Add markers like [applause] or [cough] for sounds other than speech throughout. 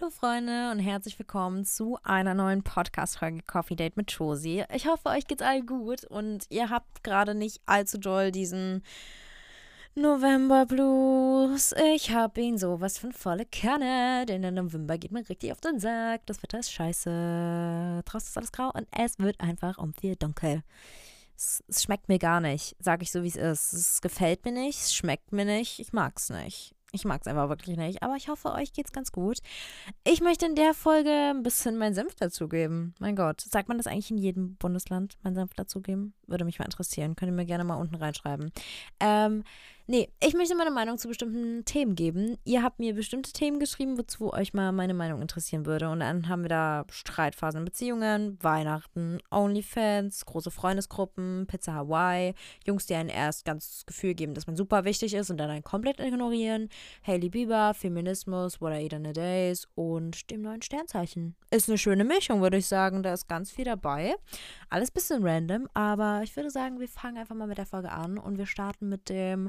Hallo Freunde und herzlich willkommen zu einer neuen Podcast-Folge Coffee Date mit Josie. Ich hoffe, euch geht's allen gut und ihr habt gerade nicht allzu doll diesen November Blues. Ich hab ihn sowas von volle Kerne, denn der November geht mir richtig auf den Sack. Das Wetter ist scheiße. Draußen ist alles grau und es wird einfach um viel dunkel. Es, es schmeckt mir gar nicht, sag ich so wie es ist. Es gefällt mir nicht, es schmeckt mir nicht, ich mag's nicht. Ich mag es einfach wirklich nicht, aber ich hoffe, euch geht's ganz gut. Ich möchte in der Folge ein bisschen meinen Senf dazugeben. Mein Gott, sagt man das eigentlich in jedem Bundesland, meinen Senf dazugeben? Würde mich mal interessieren. Könnt ihr mir gerne mal unten reinschreiben. Ähm, Nee, ich möchte meine Meinung zu bestimmten Themen geben. Ihr habt mir bestimmte Themen geschrieben, wozu euch mal meine Meinung interessieren würde. Und dann haben wir da Streitphasen in Beziehungen, Weihnachten, Onlyfans, große Freundesgruppen, Pizza Hawaii, Jungs, die einen erst ganz das Gefühl geben, dass man super wichtig ist und dann einen komplett ignorieren, Hailey Bieber, Feminismus, What I Eat in a Days und dem neuen Sternzeichen. Ist eine schöne Mischung, würde ich sagen. Da ist ganz viel dabei. Alles bisschen random, aber ich würde sagen, wir fangen einfach mal mit der Folge an und wir starten mit dem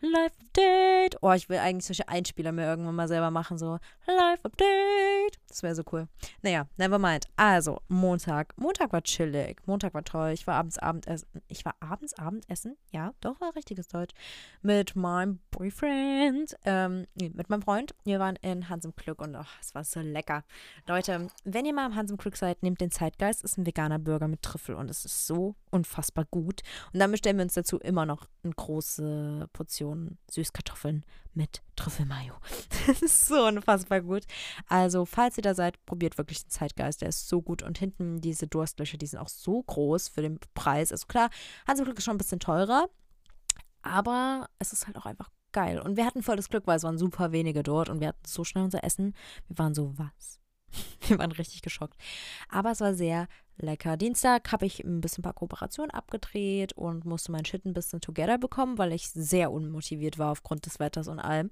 Live Update. Oh, ich will eigentlich solche Einspieler mir irgendwann mal selber machen. So, Live Update. Das wäre so cool. Naja, never mind. Also, Montag. Montag war chillig. Montag war toll. Ich war abends Abendessen. Ich war abends Abendessen? Ja, doch, war richtiges Deutsch. Mit meinem Boyfriend. Ähm, nee, mit meinem Freund. Wir waren in Hans im Glück und oh, es war so lecker. Leute, wenn ihr mal im Hans im Glück seid, nehmt den Zeitgeist. Ist ein veganer Burger mit Trüffel und es ist so unfassbar gut. Und dann bestellen wir uns dazu immer noch eine große Portion Portionen Süßkartoffeln mit Trüffelmayo. [laughs] Das ist so unfassbar gut. Also, falls ihr da seid, probiert wirklich den Zeitgeist. Der ist so gut. Und hinten diese Durstlöcher, die sind auch so groß für den Preis. Also klar, Hans Glück ist schon ein bisschen teurer. Aber es ist halt auch einfach geil. Und wir hatten voll das Glück, weil es waren super wenige dort und wir hatten so schnell unser Essen. Wir waren so, was? [laughs] Wir waren richtig geschockt. Aber es war sehr lecker. Dienstag habe ich ein bisschen ein paar Kooperationen abgedreht und musste mein Shit ein bisschen together bekommen, weil ich sehr unmotiviert war aufgrund des Wetters und allem.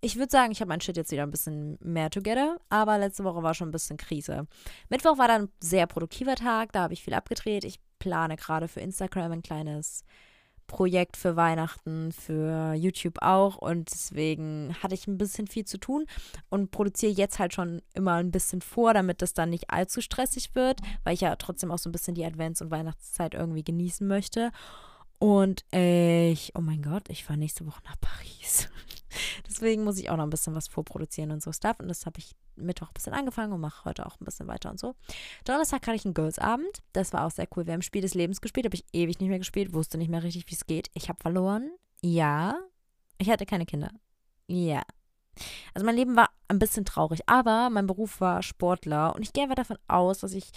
Ich würde sagen, ich habe mein Shit jetzt wieder ein bisschen mehr together, aber letzte Woche war schon ein bisschen Krise. Mittwoch war dann ein sehr produktiver Tag, da habe ich viel abgedreht. Ich plane gerade für Instagram ein kleines Projekt für Weihnachten, für YouTube auch und deswegen hatte ich ein bisschen viel zu tun und produziere jetzt halt schon immer ein bisschen vor, damit das dann nicht allzu stressig wird, weil ich ja trotzdem auch so ein bisschen die Advents- und Weihnachtszeit irgendwie genießen möchte. Und ich, oh mein Gott, ich fahre nächste Woche nach Paris. [laughs] [laughs] Deswegen muss ich auch noch ein bisschen was vorproduzieren und so Stuff. Und das habe ich Mittwoch ein bisschen angefangen und mache heute auch ein bisschen weiter und so. Donnerstag hatte ich einen Girls-Abend. Das war auch sehr cool. Wir haben Spiel des Lebens gespielt. Habe ich ewig nicht mehr gespielt. Wusste nicht mehr richtig, wie es geht. Ich habe verloren. Ja. Ich hatte keine Kinder. Ja. Also mein Leben war ein bisschen traurig. Aber mein Beruf war Sportler. Und ich gehe davon aus, dass ich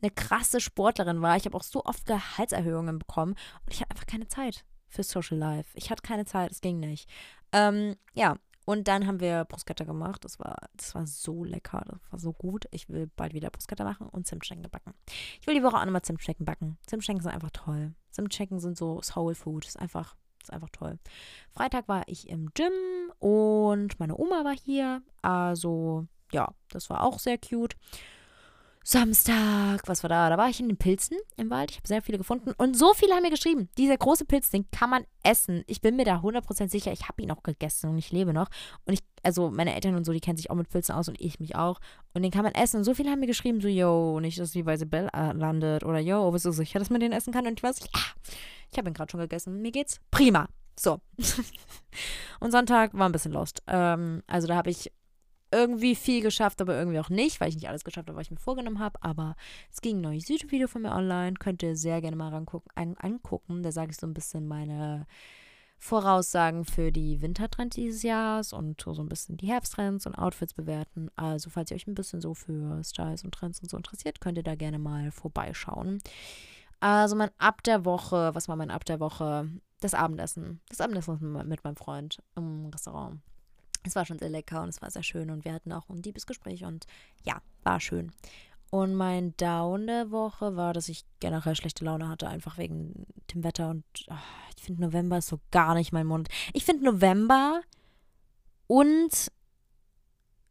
eine krasse Sportlerin war. Ich habe auch so oft Gehaltserhöhungen bekommen. Und ich hatte einfach keine Zeit für Social Life. Ich hatte keine Zeit. Es ging nicht. Ähm, ja, und dann haben wir Bruschetta gemacht. Das war, das war so lecker. Das war so gut. Ich will bald wieder Bruschetta machen und Zimtschnecken backen. Ich will die Woche auch nochmal Zimtschnecken backen. Zimtschnecken sind einfach toll. Zimtschnecken sind so Soul Food. Ist einfach, ist einfach toll. Freitag war ich im Gym und meine Oma war hier. Also, ja, das war auch sehr cute. Samstag, was war da? Da war ich in den Pilzen im Wald. Ich habe sehr viele gefunden. Und so viele haben mir geschrieben, dieser große Pilz, den kann man essen. Ich bin mir da 100% sicher, ich habe ihn auch gegessen und ich lebe noch. Und ich, also meine Eltern und so, die kennen sich auch mit Pilzen aus und ich mich auch. Und den kann man essen. Und so viele haben mir geschrieben, so, yo, nicht, dass die weiße Bell äh, landet. Oder yo, bist du sicher, dass man den essen kann? Und ich weiß, ja, ich habe ihn gerade schon gegessen. Mir geht's prima. So. [laughs] und Sonntag war ein bisschen lost. Ähm, also da habe ich irgendwie viel geschafft, aber irgendwie auch nicht, weil ich nicht alles geschafft habe, was ich mir vorgenommen habe. Aber es ging ein neues YouTube-Video von mir online. Könnt ihr sehr gerne mal rangucken, an, angucken. Da sage ich so ein bisschen meine Voraussagen für die Wintertrends dieses Jahres und so ein bisschen die Herbsttrends und Outfits bewerten. Also, falls ihr euch ein bisschen so für Styles und Trends und so interessiert, könnt ihr da gerne mal vorbeischauen. Also, mein Ab der Woche, was war mein Ab der Woche? Das Abendessen. Das Abendessen mit meinem Freund im Restaurant. Es war schon sehr lecker und es war sehr schön und wir hatten auch ein Diebesgespräch und ja, war schön. Und mein Down der Woche war, dass ich generell schlechte Laune hatte, einfach wegen dem Wetter. Und oh, ich finde, November ist so gar nicht mein Monat. Ich finde, November und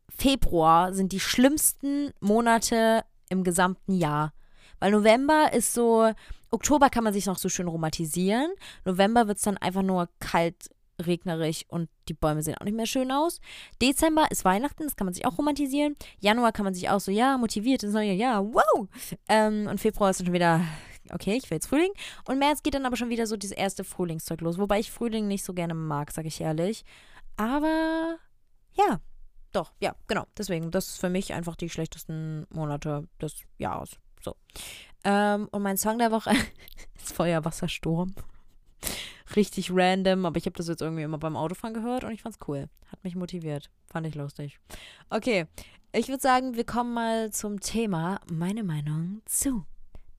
Februar sind die schlimmsten Monate im gesamten Jahr. Weil November ist so, Oktober kann man sich noch so schön romantisieren. November wird es dann einfach nur kalt regnerisch und die Bäume sehen auch nicht mehr schön aus. Dezember ist Weihnachten, das kann man sich auch romantisieren. Januar kann man sich auch so, ja, motiviert ins neue Jahr, wow. Ähm, und Februar ist dann schon wieder, okay, ich will jetzt Frühling. Und März geht dann aber schon wieder so dieses erste Frühlingszeug los. Wobei ich Frühling nicht so gerne mag, sage ich ehrlich. Aber ja, doch, ja, genau. Deswegen, das ist für mich einfach die schlechtesten Monate des Jahres. So. Ähm, und mein Song der Woche [laughs] ist Feuerwassersturm. Richtig random, aber ich habe das jetzt irgendwie immer beim Autofahren gehört und ich fand's cool. Hat mich motiviert. Fand ich lustig. Okay, ich würde sagen, wir kommen mal zum Thema meine Meinung zu.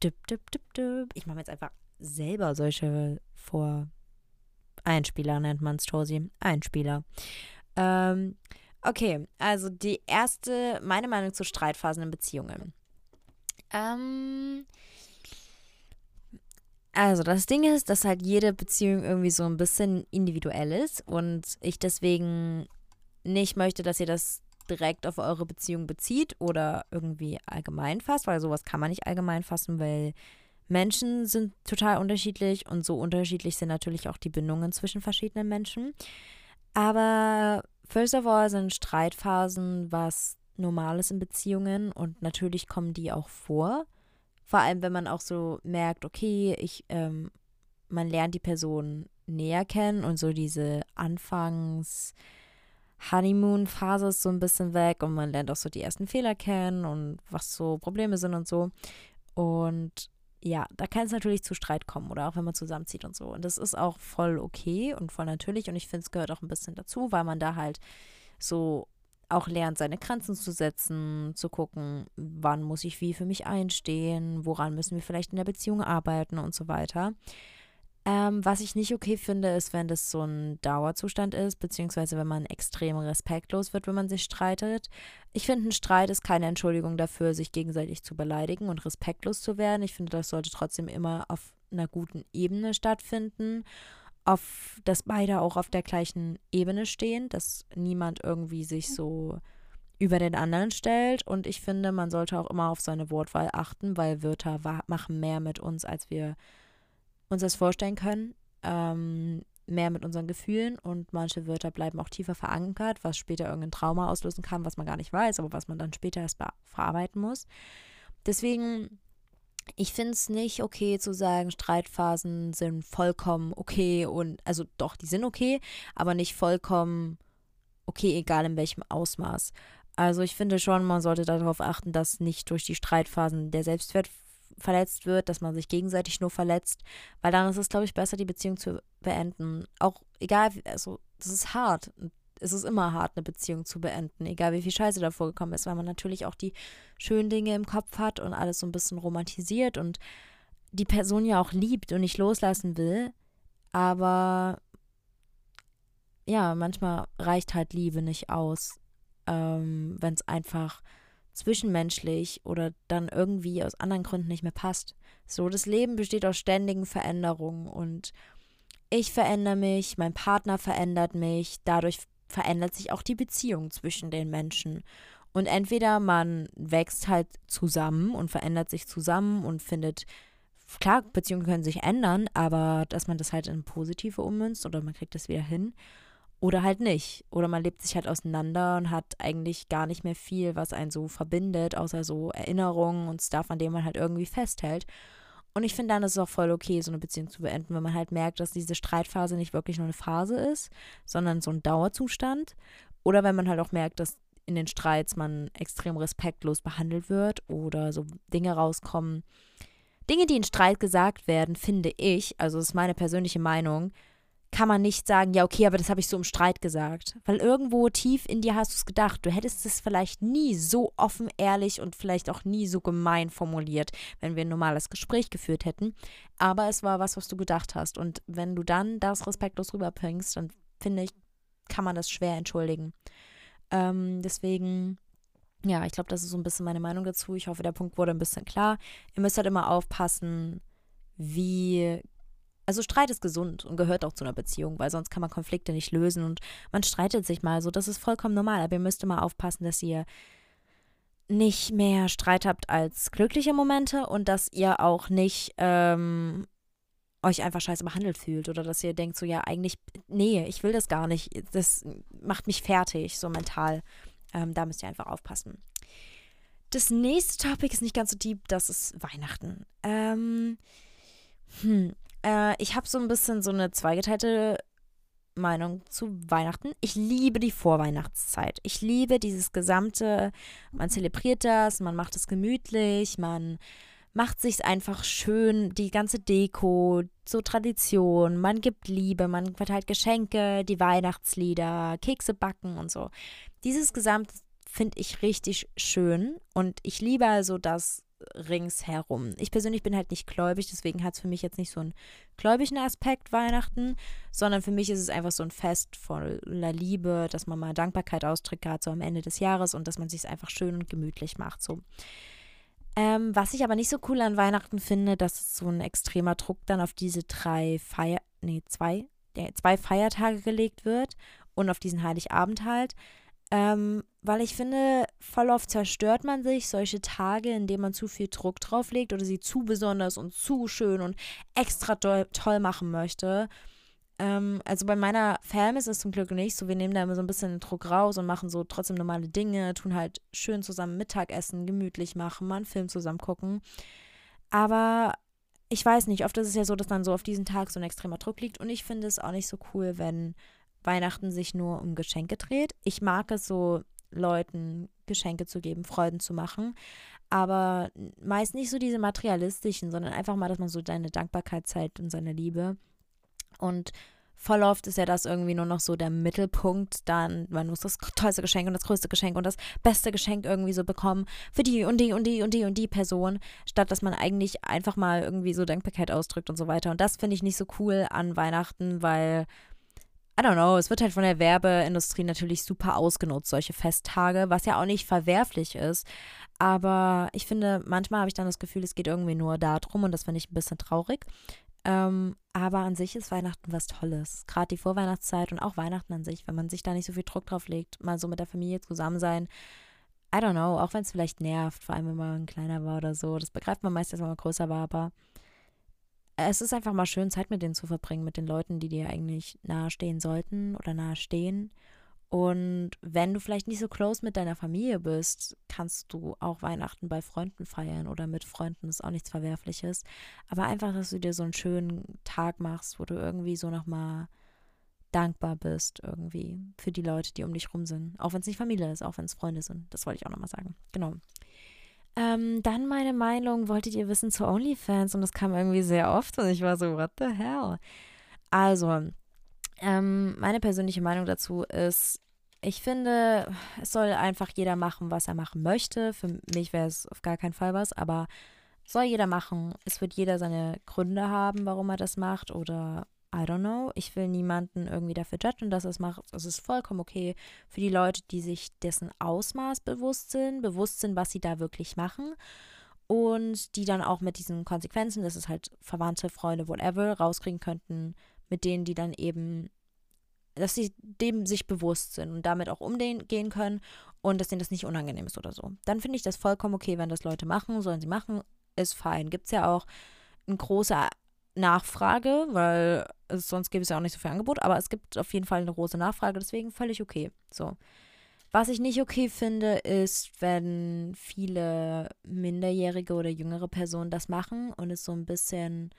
Düpp, düpp, düpp, düpp. Ich mache jetzt einfach selber solche vor Einspieler nennt man es, Tosi. Einspieler. Ähm, okay, also die erste, meine Meinung zu Streitphasen in Beziehungen. Ähm, also das Ding ist, dass halt jede Beziehung irgendwie so ein bisschen individuell ist und ich deswegen nicht möchte, dass ihr das direkt auf eure Beziehung bezieht oder irgendwie allgemein fasst, weil sowas kann man nicht allgemein fassen, weil Menschen sind total unterschiedlich und so unterschiedlich sind natürlich auch die Bindungen zwischen verschiedenen Menschen. Aber first of all sind Streitphasen was Normales in Beziehungen und natürlich kommen die auch vor. Vor allem, wenn man auch so merkt, okay, ich, ähm, man lernt die Person näher kennen und so diese Anfangs- Honeymoon-Phase ist so ein bisschen weg und man lernt auch so die ersten Fehler kennen und was so Probleme sind und so. Und ja, da kann es natürlich zu Streit kommen oder auch wenn man zusammenzieht und so. Und das ist auch voll okay und voll natürlich und ich finde, es gehört auch ein bisschen dazu, weil man da halt so auch lernt, seine Grenzen zu setzen, zu gucken, wann muss ich wie für mich einstehen, woran müssen wir vielleicht in der Beziehung arbeiten und so weiter. Ähm, was ich nicht okay finde, ist, wenn das so ein Dauerzustand ist, beziehungsweise wenn man extrem respektlos wird, wenn man sich streitet. Ich finde, ein Streit ist keine Entschuldigung dafür, sich gegenseitig zu beleidigen und respektlos zu werden. Ich finde, das sollte trotzdem immer auf einer guten Ebene stattfinden auf, dass beide auch auf der gleichen Ebene stehen, dass niemand irgendwie sich so über den anderen stellt. Und ich finde, man sollte auch immer auf seine Wortwahl achten, weil Wörter machen mehr mit uns, als wir uns das vorstellen können. Ähm, mehr mit unseren Gefühlen und manche Wörter bleiben auch tiefer verankert, was später irgendein Trauma auslösen kann, was man gar nicht weiß, aber was man dann später erst verarbeiten muss. Deswegen ich finde es nicht okay zu sagen, Streitphasen sind vollkommen okay und, also doch, die sind okay, aber nicht vollkommen okay, egal in welchem Ausmaß. Also ich finde schon, man sollte darauf achten, dass nicht durch die Streitphasen der Selbstwert verletzt wird, dass man sich gegenseitig nur verletzt, weil dann ist es, glaube ich, besser, die Beziehung zu beenden. Auch egal, also das ist hart es ist immer hart, eine Beziehung zu beenden, egal wie viel Scheiße davor gekommen ist, weil man natürlich auch die schönen Dinge im Kopf hat und alles so ein bisschen romantisiert und die Person ja auch liebt und nicht loslassen will. Aber ja, manchmal reicht halt Liebe nicht aus, ähm, wenn es einfach zwischenmenschlich oder dann irgendwie aus anderen Gründen nicht mehr passt. So, das Leben besteht aus ständigen Veränderungen und ich verändere mich, mein Partner verändert mich, dadurch verändert sich auch die Beziehung zwischen den Menschen. Und entweder man wächst halt zusammen und verändert sich zusammen und findet, klar, Beziehungen können sich ändern, aber dass man das halt in positive ummünzt oder man kriegt das wieder hin. Oder halt nicht. Oder man lebt sich halt auseinander und hat eigentlich gar nicht mehr viel, was einen so verbindet, außer so Erinnerungen und Stuff, an dem man halt irgendwie festhält. Und ich finde dann ist es auch voll okay, so eine Beziehung zu beenden, wenn man halt merkt, dass diese Streitphase nicht wirklich nur eine Phase ist, sondern so ein Dauerzustand. Oder wenn man halt auch merkt, dass in den Streits man extrem respektlos behandelt wird oder so Dinge rauskommen. Dinge, die in Streit gesagt werden, finde ich, also ist meine persönliche Meinung, kann man nicht sagen, ja, okay, aber das habe ich so im Streit gesagt. Weil irgendwo tief in dir hast du es gedacht. Du hättest es vielleicht nie so offen, ehrlich und vielleicht auch nie so gemein formuliert, wenn wir ein normales Gespräch geführt hätten. Aber es war was, was du gedacht hast. Und wenn du dann das respektlos rüberbringst, dann finde ich, kann man das schwer entschuldigen. Ähm, deswegen, ja, ich glaube, das ist so ein bisschen meine Meinung dazu. Ich hoffe, der Punkt wurde ein bisschen klar. Ihr müsst halt immer aufpassen, wie also Streit ist gesund und gehört auch zu einer Beziehung, weil sonst kann man Konflikte nicht lösen und man streitet sich mal so. Das ist vollkommen normal, aber ihr müsst immer aufpassen, dass ihr nicht mehr Streit habt als glückliche Momente und dass ihr auch nicht ähm, euch einfach scheiße behandelt fühlt oder dass ihr denkt so, ja, eigentlich, nee, ich will das gar nicht. Das macht mich fertig, so mental. Ähm, da müsst ihr einfach aufpassen. Das nächste Topic ist nicht ganz so deep, das ist Weihnachten. Ähm, hm, äh, ich habe so ein bisschen so eine zweigeteilte Meinung zu Weihnachten. Ich liebe die Vorweihnachtszeit. Ich liebe dieses gesamte, man zelebriert das, man macht es gemütlich, man macht sich einfach schön, die ganze Deko, so Tradition, man gibt Liebe, man verteilt Geschenke, die Weihnachtslieder, Kekse backen und so. Dieses Gesamt finde ich richtig schön und ich liebe also das ringsherum. Ich persönlich bin halt nicht gläubig, deswegen hat es für mich jetzt nicht so einen gläubigen Aspekt Weihnachten, sondern für mich ist es einfach so ein Fest voller Liebe, dass man mal Dankbarkeit ausdrückt, gerade so am Ende des Jahres und dass man sich einfach schön und gemütlich macht. So. Ähm, was ich aber nicht so cool an Weihnachten finde, dass so ein extremer Druck dann auf diese drei Feier, nee, zwei, ja, zwei Feiertage gelegt wird und auf diesen Heiligabend halt. Ähm, weil ich finde, voll oft zerstört man sich solche Tage, indem man zu viel Druck drauflegt oder sie zu besonders und zu schön und extra toll machen möchte. Ähm, also bei meiner Fam ist es zum Glück nicht so. Wir nehmen da immer so ein bisschen den Druck raus und machen so trotzdem normale Dinge, tun halt schön zusammen Mittagessen, gemütlich machen, mal einen Film zusammen gucken. Aber ich weiß nicht, oft ist es ja so, dass dann so auf diesen Tag so ein extremer Druck liegt und ich finde es auch nicht so cool, wenn Weihnachten sich nur um Geschenke dreht. Ich mag es so, Leuten Geschenke zu geben, Freuden zu machen. Aber meist nicht so diese materialistischen, sondern einfach mal, dass man so deine Dankbarkeit zeigt und seine Liebe. Und voll oft ist ja das irgendwie nur noch so der Mittelpunkt. Dann, man muss das tollste Geschenk und das größte Geschenk und das beste Geschenk irgendwie so bekommen für die und die und die und die und die Person, statt dass man eigentlich einfach mal irgendwie so Dankbarkeit ausdrückt und so weiter. Und das finde ich nicht so cool an Weihnachten, weil I don't know, es wird halt von der Werbeindustrie natürlich super ausgenutzt, solche Festtage, was ja auch nicht verwerflich ist. Aber ich finde, manchmal habe ich dann das Gefühl, es geht irgendwie nur darum und das finde ich ein bisschen traurig. Ähm, aber an sich ist Weihnachten was Tolles. Gerade die Vorweihnachtszeit und auch Weihnachten an sich, wenn man sich da nicht so viel Druck drauf legt, mal so mit der Familie zusammen sein. I don't know, auch wenn es vielleicht nervt, vor allem wenn man kleiner war oder so. Das begreift man meistens, wenn man größer war, aber es ist einfach mal schön, Zeit mit denen zu verbringen, mit den Leuten, die dir eigentlich nahestehen sollten oder nahestehen. Und wenn du vielleicht nicht so close mit deiner Familie bist, kannst du auch Weihnachten bei Freunden feiern oder mit Freunden, ist auch nichts Verwerfliches. Aber einfach, dass du dir so einen schönen Tag machst, wo du irgendwie so nochmal dankbar bist, irgendwie für die Leute, die um dich rum sind. Auch wenn es nicht Familie ist, auch wenn es Freunde sind. Das wollte ich auch nochmal sagen. Genau. Ähm, dann meine Meinung, wolltet ihr wissen zu OnlyFans? Und das kam irgendwie sehr oft und ich war so, what the hell? Also, ähm, meine persönliche Meinung dazu ist, ich finde, es soll einfach jeder machen, was er machen möchte. Für mich wäre es auf gar keinen Fall was, aber soll jeder machen. Es wird jeder seine Gründe haben, warum er das macht oder I don't know. Ich will niemanden irgendwie dafür judgen, dass es macht. Es ist vollkommen okay für die Leute, die sich dessen Ausmaß bewusst sind, bewusst sind, was sie da wirklich machen und die dann auch mit diesen Konsequenzen, das ist halt Verwandte, Freunde, whatever, rauskriegen könnten, mit denen, die dann eben, dass sie dem sich bewusst sind und damit auch umgehen können und dass denen das nicht unangenehm ist oder so. Dann finde ich das vollkommen okay, wenn das Leute machen, sollen sie machen, ist fein. Gibt es ja auch ein großer Nachfrage, weil sonst gäbe es ja auch nicht so viel Angebot, aber es gibt auf jeden Fall eine große Nachfrage, deswegen völlig okay. So. Was ich nicht okay finde, ist, wenn viele minderjährige oder jüngere Personen das machen und es so ein bisschen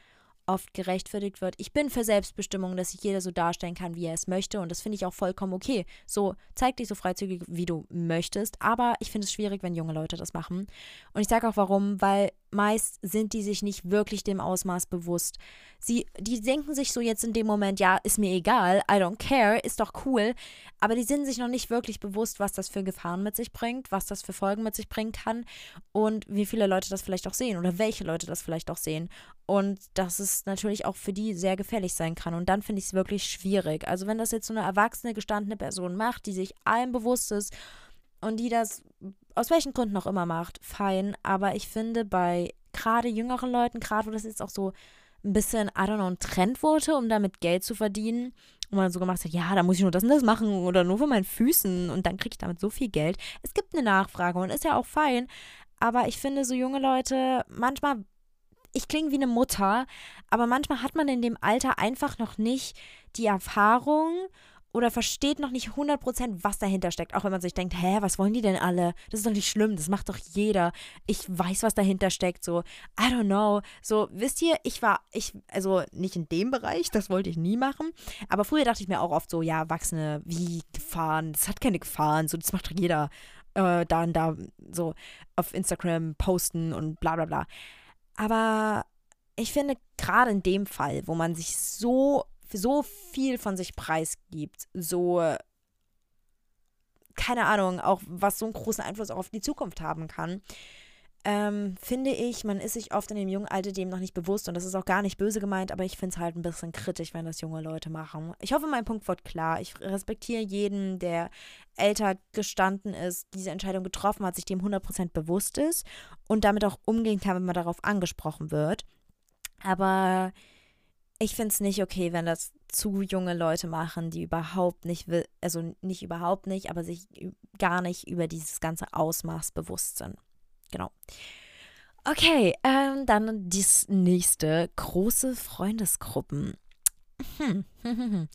oft gerechtfertigt wird. Ich bin für Selbstbestimmung, dass sich jeder so darstellen kann, wie er es möchte. Und das finde ich auch vollkommen okay. So, zeig dich so freizügig, wie du möchtest. Aber ich finde es schwierig, wenn junge Leute das machen. Und ich sage auch warum, weil meist sind die sich nicht wirklich dem Ausmaß bewusst. Sie, die denken sich so jetzt in dem Moment, ja, ist mir egal, I don't care, ist doch cool. Aber die sind sich noch nicht wirklich bewusst, was das für Gefahren mit sich bringt, was das für Folgen mit sich bringen kann und wie viele Leute das vielleicht auch sehen oder welche Leute das vielleicht auch sehen. Und dass es natürlich auch für die sehr gefährlich sein kann. Und dann finde ich es wirklich schwierig. Also wenn das jetzt so eine erwachsene, gestandene Person macht, die sich allem bewusst ist und die das aus welchen Gründen auch immer macht, fein. Aber ich finde bei gerade jüngeren Leuten, gerade wo das jetzt auch so ein bisschen, I don't know, ein Trend wurde, um damit Geld zu verdienen. Und man so gemacht hat, ja, da muss ich nur das und das machen oder nur für meinen Füßen und dann kriege ich damit so viel Geld. Es gibt eine Nachfrage und ist ja auch fein. Aber ich finde, so junge Leute, manchmal ich klinge wie eine Mutter, aber manchmal hat man in dem Alter einfach noch nicht die Erfahrung oder versteht noch nicht 100%, was dahinter steckt. Auch wenn man sich denkt, hä, was wollen die denn alle? Das ist doch nicht schlimm, das macht doch jeder. Ich weiß, was dahinter steckt. So, I don't know. So, wisst ihr, ich war, ich, also nicht in dem Bereich, das wollte ich nie machen. Aber früher dachte ich mir auch oft so, ja, Erwachsene, wie Gefahren, das hat keine Gefahren, so, das macht doch jeder. Äh, da und da, so, auf Instagram posten und bla bla bla. Aber ich finde, gerade in dem Fall, wo man sich so so viel von sich preisgibt, so, keine Ahnung, auch was so einen großen Einfluss auch auf die Zukunft haben kann, ähm, finde ich, man ist sich oft in dem jungen Alter dem noch nicht bewusst und das ist auch gar nicht böse gemeint, aber ich finde es halt ein bisschen kritisch, wenn das junge Leute machen. Ich hoffe, mein Punkt wird klar. Ich respektiere jeden, der älter gestanden ist, diese Entscheidung getroffen hat, sich dem 100% bewusst ist und damit auch umgehen kann, wenn man darauf angesprochen wird. Aber ich finde es nicht okay, wenn das zu junge Leute machen, die überhaupt nicht, also nicht überhaupt nicht, aber sich gar nicht über dieses ganze Ausmaß bewusst sind. Genau. Okay, ähm, dann das nächste, große Freundesgruppen. Hm. [laughs]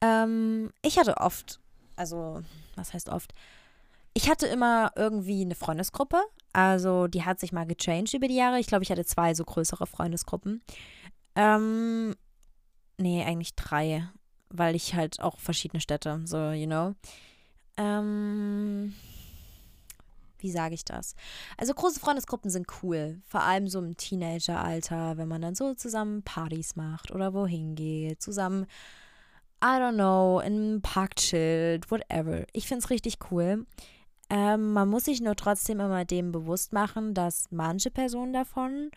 ähm, ich hatte oft, also was heißt oft? Ich hatte immer irgendwie eine Freundesgruppe. Also die hat sich mal gechanged über die Jahre. Ich glaube, ich hatte zwei so größere Freundesgruppen. Ähm, nee, eigentlich drei, weil ich halt auch verschiedene Städte, so, you know. Ähm, wie sage ich das? Also große Freundesgruppen sind cool, vor allem so im Teenageralter, wenn man dann so zusammen Partys macht oder wohin geht, zusammen, I don't know, in einem Park chillt, whatever. Ich finde es richtig cool. Ähm, man muss sich nur trotzdem immer dem bewusst machen, dass manche Personen davon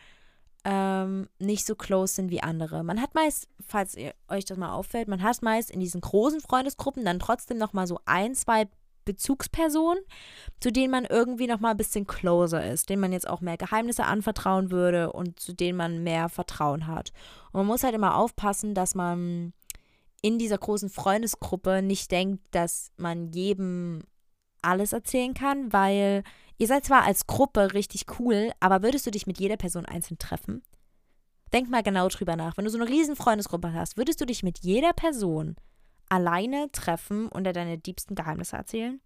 ähm, nicht so close sind wie andere. Man hat meist, falls ihr euch das mal auffällt, man hat meist in diesen großen Freundesgruppen dann trotzdem noch mal so ein, zwei Bezugspersonen, zu denen man irgendwie noch mal ein bisschen closer ist, denen man jetzt auch mehr Geheimnisse anvertrauen würde und zu denen man mehr Vertrauen hat. Und man muss halt immer aufpassen, dass man in dieser großen Freundesgruppe nicht denkt, dass man jedem alles erzählen kann, weil Ihr seid zwar als Gruppe richtig cool, aber würdest du dich mit jeder Person einzeln treffen? Denk mal genau drüber nach. Wenn du so eine riesen Freundesgruppe hast, würdest du dich mit jeder Person alleine treffen und dir deine diebsten Geheimnisse erzählen?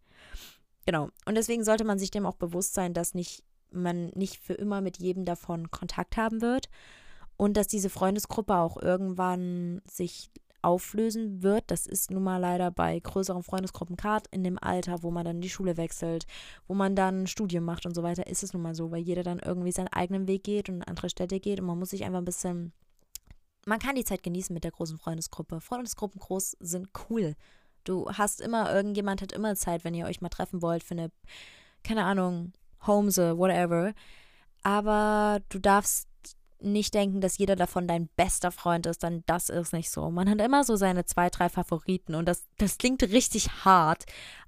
Genau. Und deswegen sollte man sich dem auch bewusst sein, dass nicht, man nicht für immer mit jedem davon Kontakt haben wird und dass diese Freundesgruppe auch irgendwann sich auflösen wird. Das ist nun mal leider bei größeren Freundesgruppen, gerade in dem Alter, wo man dann die Schule wechselt, wo man dann Studium macht und so weiter, ist es nun mal so, weil jeder dann irgendwie seinen eigenen Weg geht und in andere Städte geht und man muss sich einfach ein bisschen. Man kann die Zeit genießen mit der großen Freundesgruppe. Freundesgruppen groß sind cool. Du hast immer, irgendjemand hat immer Zeit, wenn ihr euch mal treffen wollt für eine, keine Ahnung, Homese, whatever. Aber du darfst nicht denken, dass jeder davon dein bester Freund ist, dann das ist nicht so. Man hat immer so seine zwei, drei Favoriten und das, das klingt richtig hart,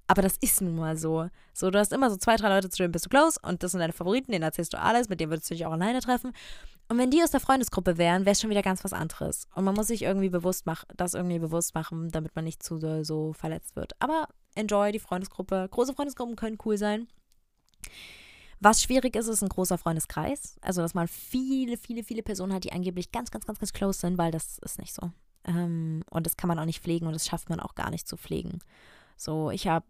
aber das ist nun mal so. So, du hast immer so zwei, drei Leute, zu denen bist du close und das sind deine Favoriten, denen erzählst du alles, mit denen würdest du dich auch alleine treffen. Und wenn die aus der Freundesgruppe wären, wäre es schon wieder ganz was anderes. Und man muss sich irgendwie bewusst machen, das irgendwie bewusst machen, damit man nicht zu so verletzt wird. Aber enjoy die Freundesgruppe. Große Freundesgruppen können cool sein. Was schwierig ist, ist ein großer Freundeskreis. Also, dass man viele, viele, viele Personen hat, die angeblich ganz, ganz, ganz, ganz close sind, weil das ist nicht so. Ähm, und das kann man auch nicht pflegen und das schafft man auch gar nicht zu pflegen. So, ich habe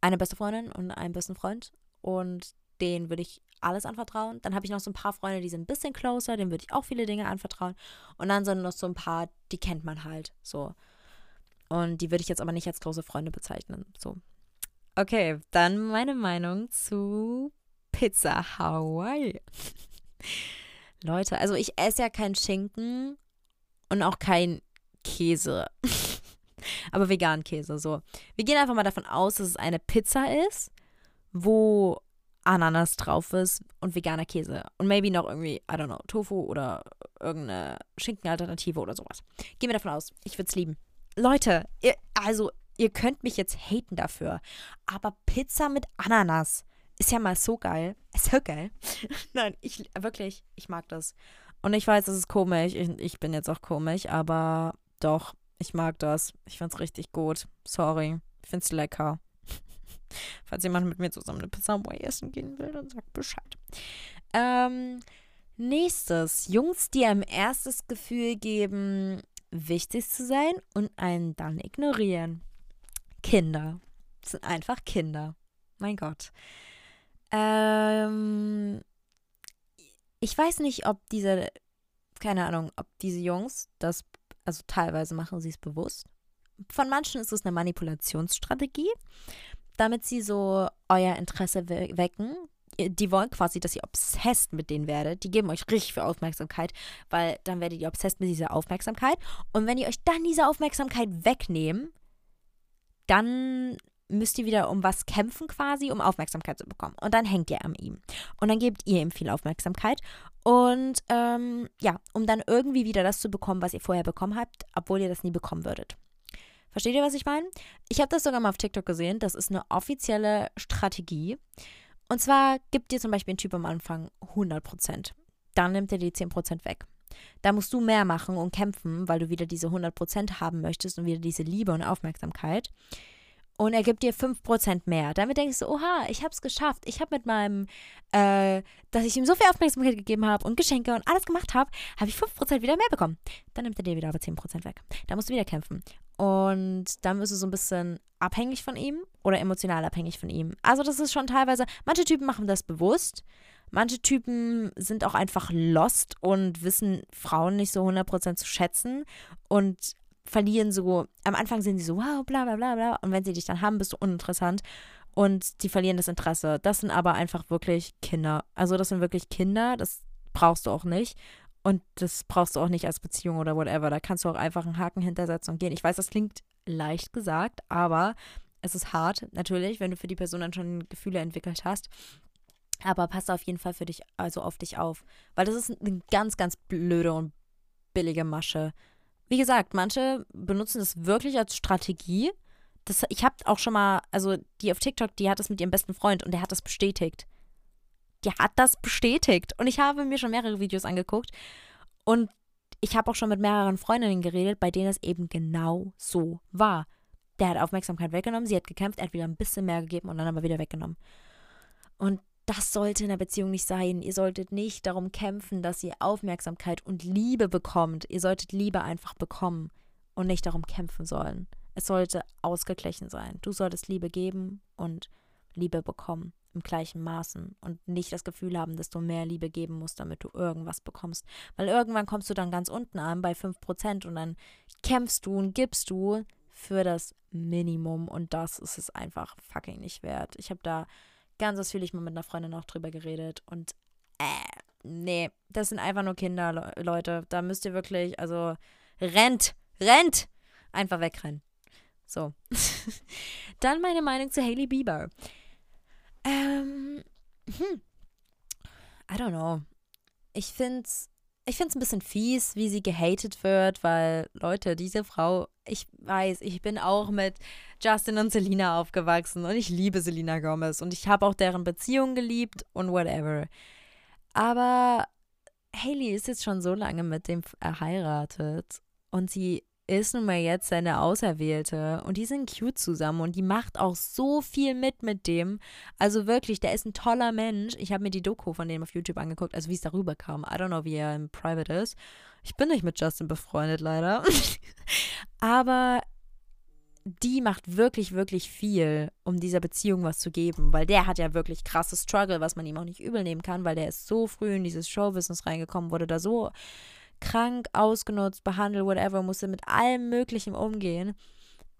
eine beste Freundin und einen besten Freund und denen würde ich alles anvertrauen. Dann habe ich noch so ein paar Freunde, die sind ein bisschen closer, denen würde ich auch viele Dinge anvertrauen. Und dann sind noch so ein paar, die kennt man halt so. Und die würde ich jetzt aber nicht als große Freunde bezeichnen. So. Okay, dann meine Meinung zu Pizza Hawaii. Leute, also ich esse ja kein Schinken und auch kein Käse. [laughs] Aber vegan Käse, so. Wir gehen einfach mal davon aus, dass es eine Pizza ist, wo Ananas drauf ist und veganer Käse. Und maybe noch irgendwie, I don't know, Tofu oder irgendeine Schinkenalternative oder sowas. Gehen wir davon aus. Ich würde es lieben. Leute, ihr, also ihr könnt mich jetzt haten dafür. Aber Pizza mit Ananas ist ja mal so geil. [laughs] Ist so geil. Nein, ich wirklich, ich mag das. Und ich weiß, es ist komisch. Ich, ich bin jetzt auch komisch, aber doch, ich mag das. Ich find's richtig gut. Sorry. Ich find's lecker. [laughs] Falls jemand mit mir zusammen eine Pizza Hawaii essen gehen will, dann sagt Bescheid. Ähm, Nächstes, Jungs, die einem erstes Gefühl geben, wichtig zu sein und einen dann ignorieren. Kinder. Das sind einfach Kinder. Mein Gott. Ähm, ich weiß nicht, ob diese, keine Ahnung, ob diese Jungs das, also teilweise machen sie es bewusst. Von manchen ist es eine Manipulationsstrategie, damit sie so euer Interesse wecken. Die wollen quasi, dass ihr obsessed mit denen werdet. Die geben euch richtig viel Aufmerksamkeit, weil dann werdet ihr obsessed mit dieser Aufmerksamkeit. Und wenn ihr euch dann diese Aufmerksamkeit wegnehmen, dann müsst ihr wieder um was kämpfen quasi, um Aufmerksamkeit zu bekommen. Und dann hängt ihr an ihm. Und dann gebt ihr ihm viel Aufmerksamkeit. Und ähm, ja, um dann irgendwie wieder das zu bekommen, was ihr vorher bekommen habt, obwohl ihr das nie bekommen würdet. Versteht ihr, was ich meine? Ich habe das sogar mal auf TikTok gesehen. Das ist eine offizielle Strategie. Und zwar gibt dir zum Beispiel ein Typ am Anfang 100%. Dann nimmt er die 10% weg. Da musst du mehr machen und kämpfen, weil du wieder diese 100% haben möchtest und wieder diese Liebe und Aufmerksamkeit und er gibt dir 5% mehr. Damit denkst du, oha, ich habe es geschafft. Ich habe mit meinem, äh, dass ich ihm so viel Aufmerksamkeit gegeben habe und Geschenke und alles gemacht habe, habe ich 5% wieder mehr bekommen. Dann nimmt er dir wieder aber 10% weg. Da musst du wieder kämpfen. Und dann wirst du so ein bisschen abhängig von ihm oder emotional abhängig von ihm. Also das ist schon teilweise, manche Typen machen das bewusst. Manche Typen sind auch einfach lost und wissen Frauen nicht so 100% zu schätzen und verlieren so, am Anfang sind sie so, wow, bla bla bla bla. Und wenn sie dich dann haben, bist du uninteressant. Und die verlieren das Interesse. Das sind aber einfach wirklich Kinder. Also das sind wirklich Kinder, das brauchst du auch nicht. Und das brauchst du auch nicht als Beziehung oder whatever. Da kannst du auch einfach einen Haken hintersetzen und gehen. Ich weiß, das klingt leicht gesagt, aber es ist hart, natürlich, wenn du für die Person dann schon Gefühle entwickelt hast. Aber pass auf jeden Fall für dich, also auf dich auf. Weil das ist eine ganz, ganz blöde und billige Masche. Wie gesagt, manche benutzen es wirklich als Strategie. Das, ich habe auch schon mal, also die auf TikTok, die hat das mit ihrem besten Freund und der hat das bestätigt. Die hat das bestätigt. Und ich habe mir schon mehrere Videos angeguckt. Und ich habe auch schon mit mehreren Freundinnen geredet, bei denen es eben genau so war. Der hat Aufmerksamkeit weggenommen, sie hat gekämpft, er hat wieder ein bisschen mehr gegeben und dann aber wieder weggenommen. Und das sollte in der Beziehung nicht sein. Ihr solltet nicht darum kämpfen, dass ihr Aufmerksamkeit und Liebe bekommt. Ihr solltet Liebe einfach bekommen und nicht darum kämpfen sollen. Es sollte ausgeglichen sein. Du solltest Liebe geben und Liebe bekommen im gleichen Maßen und nicht das Gefühl haben, dass du mehr Liebe geben musst, damit du irgendwas bekommst. Weil irgendwann kommst du dann ganz unten an bei 5% und dann kämpfst du und gibst du für das Minimum und das ist es einfach fucking nicht wert. Ich habe da ganz ausführlich mal mit einer Freundin auch drüber geredet und äh, nee, das sind einfach nur Kinder, Leute. Da müsst ihr wirklich, also rennt, rennt, einfach wegrennen. So. [laughs] Dann meine Meinung zu Hailey Bieber. Ähm, hm. I don't know. Ich find's ich finde es ein bisschen fies, wie sie gehatet wird, weil, Leute, diese Frau, ich weiß, ich bin auch mit Justin und Selina aufgewachsen und ich liebe Selina Gomez und ich habe auch deren Beziehung geliebt und whatever. Aber Haley ist jetzt schon so lange mit dem verheiratet und sie ist nun mal jetzt seine Auserwählte und die sind cute zusammen und die macht auch so viel mit mit dem. Also wirklich, der ist ein toller Mensch. Ich habe mir die Doku von dem auf YouTube angeguckt, also wie es darüber kam. I don't know, wie er im Private ist. Ich bin nicht mit Justin befreundet, leider. [laughs] Aber die macht wirklich, wirklich viel, um dieser Beziehung was zu geben, weil der hat ja wirklich krasses Struggle, was man ihm auch nicht übel nehmen kann, weil der ist so früh in dieses Showbusiness reingekommen, wurde da so krank, ausgenutzt, behandelt, whatever, musste mit allem Möglichen umgehen.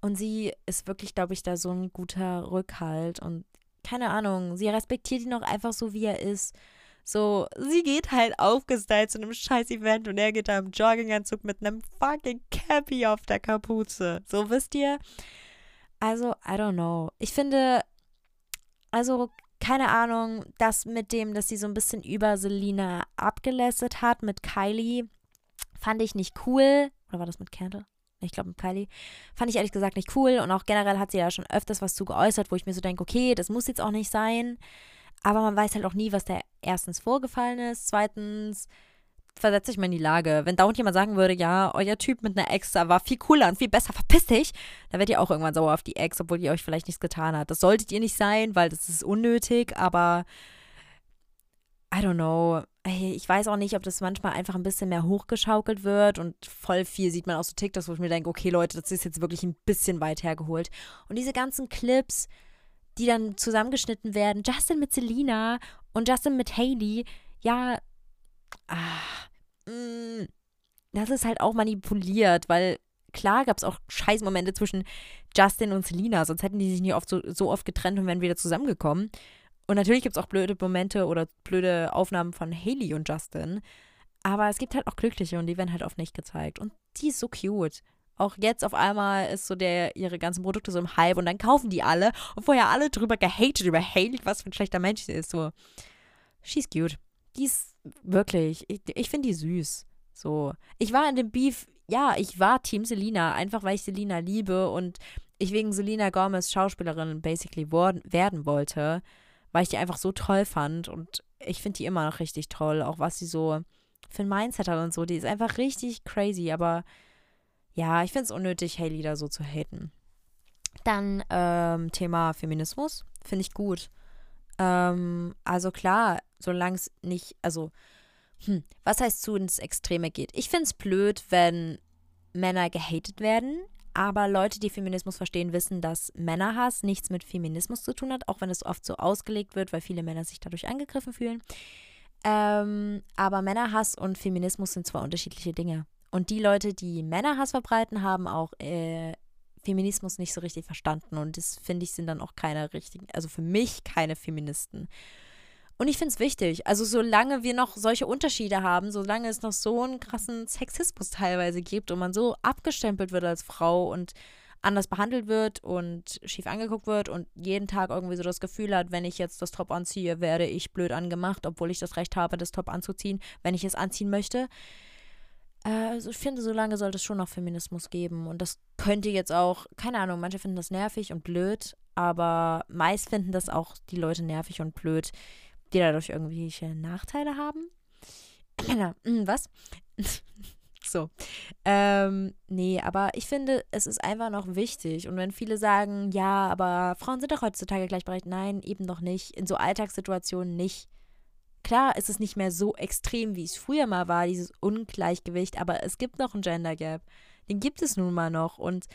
Und sie ist wirklich, glaube ich, da so ein guter Rückhalt und keine Ahnung, sie respektiert ihn auch einfach so, wie er ist. So, sie geht halt aufgestylt zu einem scheiß Event und er geht da im Jogginganzug mit einem fucking Cappy auf der Kapuze. So, wisst ihr? Also, I don't know. Ich finde, also, keine Ahnung, das mit dem, dass sie so ein bisschen über Selina abgelästet hat mit Kylie, Fand ich nicht cool. Oder war das mit Candle? Ich glaube mit Kylie. Fand ich ehrlich gesagt nicht cool. Und auch generell hat sie ja schon öfters was zu geäußert, wo ich mir so denke, okay, das muss jetzt auch nicht sein. Aber man weiß halt auch nie, was da erstens vorgefallen ist. Zweitens versetze ich mal in die Lage. Wenn dauernd jemand sagen würde, ja, euer Typ mit einer Ex war viel cooler und viel besser, verpiss dich, dann werdet ihr auch irgendwann sauer auf die Ex, obwohl ihr euch vielleicht nichts getan hat. Das solltet ihr nicht sein, weil das ist unnötig, aber I don't know. Ich weiß auch nicht, ob das manchmal einfach ein bisschen mehr hochgeschaukelt wird und voll viel sieht man auch so TikToks, wo ich mir denke, okay, Leute, das ist jetzt wirklich ein bisschen weit hergeholt. Und diese ganzen Clips, die dann zusammengeschnitten werden, Justin mit Selina und Justin mit Haley, ja, ah, mh, mm, das ist halt auch manipuliert, weil klar gab es auch Scheißmomente zwischen Justin und Selina, sonst hätten die sich nicht oft so, so oft getrennt und wären wieder zusammengekommen. Und natürlich gibt es auch blöde Momente oder blöde Aufnahmen von Haley und Justin. Aber es gibt halt auch glückliche und die werden halt oft nicht gezeigt. Und die ist so cute. Auch jetzt auf einmal ist so der, ihre ganzen Produkte so im Hype und dann kaufen die alle. Und vorher alle drüber gehatet über Haley, was für ein schlechter Mensch sie ist. So, she's cute. Die ist wirklich, ich, ich finde die süß. So, ich war in dem Beef, ja, ich war Team Selina, einfach weil ich Selina liebe und ich wegen Selina Gomez Schauspielerin basically werden wollte weil ich die einfach so toll fand und ich finde die immer noch richtig toll, auch was sie so für ein Mindset hat und so. Die ist einfach richtig crazy, aber ja, ich finde es unnötig, Haley da so zu haten. Dann ähm, Thema Feminismus, finde ich gut. Ähm, also klar, solange es nicht, also, hm, was heißt zu ins Extreme geht? Ich finde es blöd, wenn Männer gehatet werden, aber Leute, die Feminismus verstehen, wissen, dass Männerhass nichts mit Feminismus zu tun hat, auch wenn es oft so ausgelegt wird, weil viele Männer sich dadurch angegriffen fühlen. Ähm, aber Männerhass und Feminismus sind zwei unterschiedliche Dinge. Und die Leute, die Männerhass verbreiten, haben auch äh, Feminismus nicht so richtig verstanden. Und das finde ich sind dann auch keine richtigen, also für mich keine Feministen. Und ich finde es wichtig. Also solange wir noch solche Unterschiede haben, solange es noch so einen krassen Sexismus teilweise gibt und man so abgestempelt wird als Frau und anders behandelt wird und schief angeguckt wird und jeden Tag irgendwie so das Gefühl hat, wenn ich jetzt das Top anziehe, werde ich blöd angemacht, obwohl ich das Recht habe, das Top anzuziehen, wenn ich es anziehen möchte. Also ich finde, solange sollte es schon noch Feminismus geben. Und das könnte jetzt auch, keine Ahnung, manche finden das nervig und blöd, aber meist finden das auch die Leute nervig und blöd, die dadurch irgendwelche Nachteile haben. [clears throat] Hm, was? [laughs] so. Ähm, nee, aber ich finde, es ist einfach noch wichtig. Und wenn viele sagen, ja, aber Frauen sind doch heutzutage gleichberechtigt, nein, eben noch nicht. In so Alltagssituationen nicht. Klar ist es nicht mehr so extrem, wie es früher mal war, dieses Ungleichgewicht, aber es gibt noch einen Gender Gap. Den gibt es nun mal noch. Und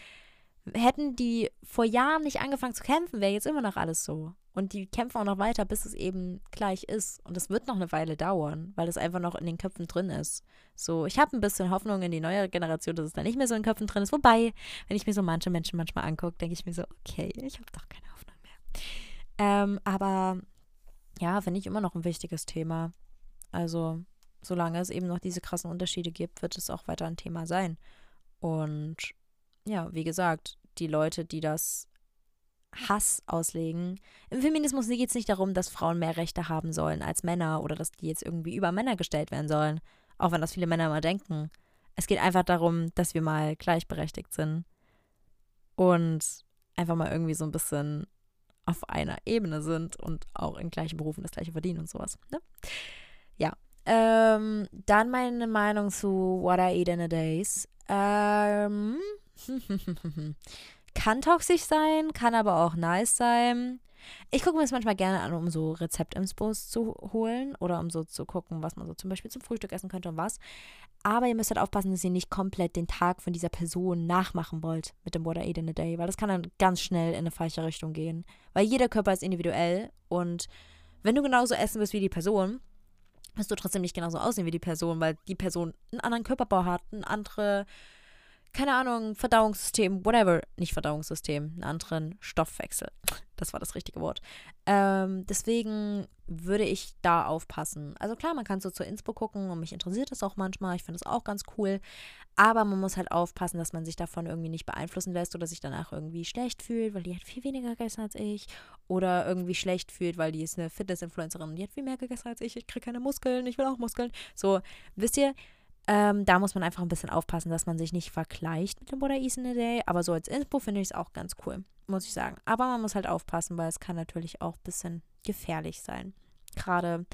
hätten die vor Jahren nicht angefangen zu kämpfen, wäre jetzt immer noch alles so. Und die kämpfen auch noch weiter, bis es eben gleich ist. Und es wird noch eine Weile dauern, weil es einfach noch in den Köpfen drin ist. So, ich habe ein bisschen Hoffnung in die neue Generation, dass es da nicht mehr so in den Köpfen drin ist. Wobei, wenn ich mir so manche Menschen manchmal angucke, denke ich mir so, okay, ich habe doch keine Hoffnung mehr. Ähm, aber ja, finde ich immer noch ein wichtiges Thema. Also, solange es eben noch diese krassen Unterschiede gibt, wird es auch weiter ein Thema sein. Und ja, wie gesagt, die Leute, die das Hass auslegen. Im Feminismus geht es nicht darum, dass Frauen mehr Rechte haben sollen als Männer oder dass die jetzt irgendwie über Männer gestellt werden sollen. Auch wenn das viele Männer mal denken. Es geht einfach darum, dass wir mal gleichberechtigt sind. Und einfach mal irgendwie so ein bisschen auf einer Ebene sind und auch in gleichen Berufen das gleiche verdienen und sowas. Ne? Ja. Ähm, dann meine Meinung zu What I Eat in a Days. Ähm, [laughs] Kann toxisch sein, kann aber auch nice sein. Ich gucke mir das manchmal gerne an, um so Rezeptimpos zu holen oder um so zu gucken, was man so zum Beispiel zum Frühstück essen könnte und was. Aber ihr müsst halt aufpassen, dass ihr nicht komplett den Tag von dieser Person nachmachen wollt mit dem What I Eat in a Day, weil das kann dann ganz schnell in eine falsche Richtung gehen. Weil jeder Körper ist individuell und wenn du genauso essen wirst wie die Person, wirst du trotzdem nicht genauso aussehen wie die Person, weil die Person einen anderen Körperbau hat, eine andere keine Ahnung, Verdauungssystem, whatever, nicht Verdauungssystem, einen anderen Stoffwechsel. Das war das richtige Wort. Ähm, deswegen würde ich da aufpassen. Also klar, man kann so zur Inspo gucken und mich interessiert das auch manchmal. Ich finde das auch ganz cool. Aber man muss halt aufpassen, dass man sich davon irgendwie nicht beeinflussen lässt oder sich danach irgendwie schlecht fühlt, weil die hat viel weniger gegessen als ich. Oder irgendwie schlecht fühlt, weil die ist eine Fitness-Influencerin und die hat viel mehr gegessen als ich. Ich kriege keine Muskeln, ich will auch Muskeln. So, wisst ihr, ähm, da muss man einfach ein bisschen aufpassen, dass man sich nicht vergleicht mit dem What I Eat in a Day. Aber so als Info finde ich es auch ganz cool, muss ich sagen. Aber man muss halt aufpassen, weil es kann natürlich auch ein bisschen gefährlich sein. Gerade,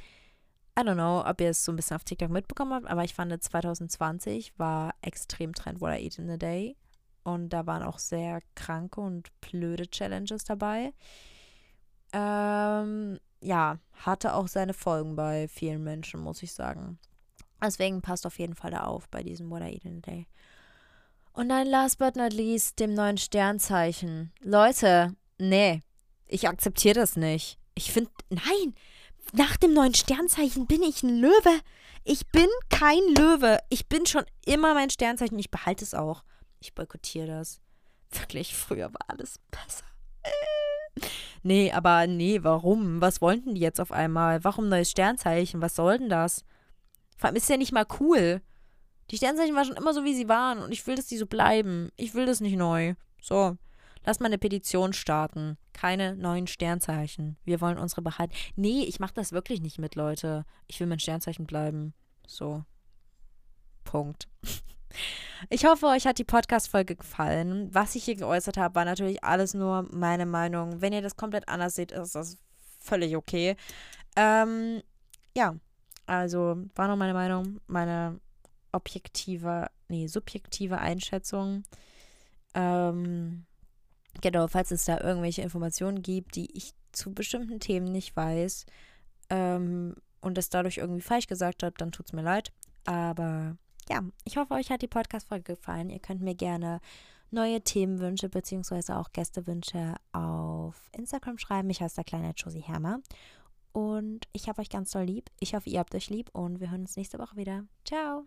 I don't know, ob ihr es so ein bisschen auf TikTok mitbekommen habt, aber ich fand 2020 war extrem Trend What I Eat in a Day. Und da waren auch sehr kranke und blöde Challenges dabei. Ähm, ja, hatte auch seine Folgen bei vielen Menschen, muss ich sagen. Deswegen passt auf jeden Fall da auf bei diesem What I Eat in a Day. Und dann last but not least dem neuen Sternzeichen. Leute, nee, ich akzeptiere das nicht. Ich finde, nein, nach dem neuen Sternzeichen bin ich ein Löwe. Ich bin kein Löwe. Ich bin schon immer mein Sternzeichen. Ich behalte es auch. Ich boykottiere das. Wirklich, früher war alles besser. [laughs] Nee, aber nee, warum? Was wollten die jetzt auf einmal? Warum neues Sternzeichen? Was soll denn das? Vor allem ist ja nicht mal cool. Die Sternzeichen waren schon immer so, wie sie waren und ich will, dass die so bleiben. Ich will das nicht neu. So, lass mal eine Petition starten. Keine neuen Sternzeichen. Wir wollen unsere behalten. Nee, ich mach das wirklich nicht mit, Leute. Ich will mein Sternzeichen bleiben. So. Punkt. [laughs] Ich hoffe, euch hat die Podcast-Folge gefallen. Was ich hier geäußert habe, war natürlich alles nur meine Meinung. Wenn ihr das komplett anders seht, ist das völlig okay. Ähm, ja, also war nur meine Meinung, meine objektive, nee, subjektive Einschätzung. Ähm, genau, falls es da irgendwelche Informationen gibt, die ich zu bestimmten Themen nicht weiß ähm, und das dadurch irgendwie falsch gesagt habe, dann tut es mir leid. Aber ja, ich hoffe, euch hat die Podcast-Folge gefallen. Ihr könnt mir gerne neue Themenwünsche bzw. auch Gästewünsche auf Instagram schreiben. Ich heiße der kleine Josie Hermer. Und ich habe euch ganz doll lieb. Ich hoffe, ihr habt euch lieb und wir hören uns nächste Woche wieder. Ciao.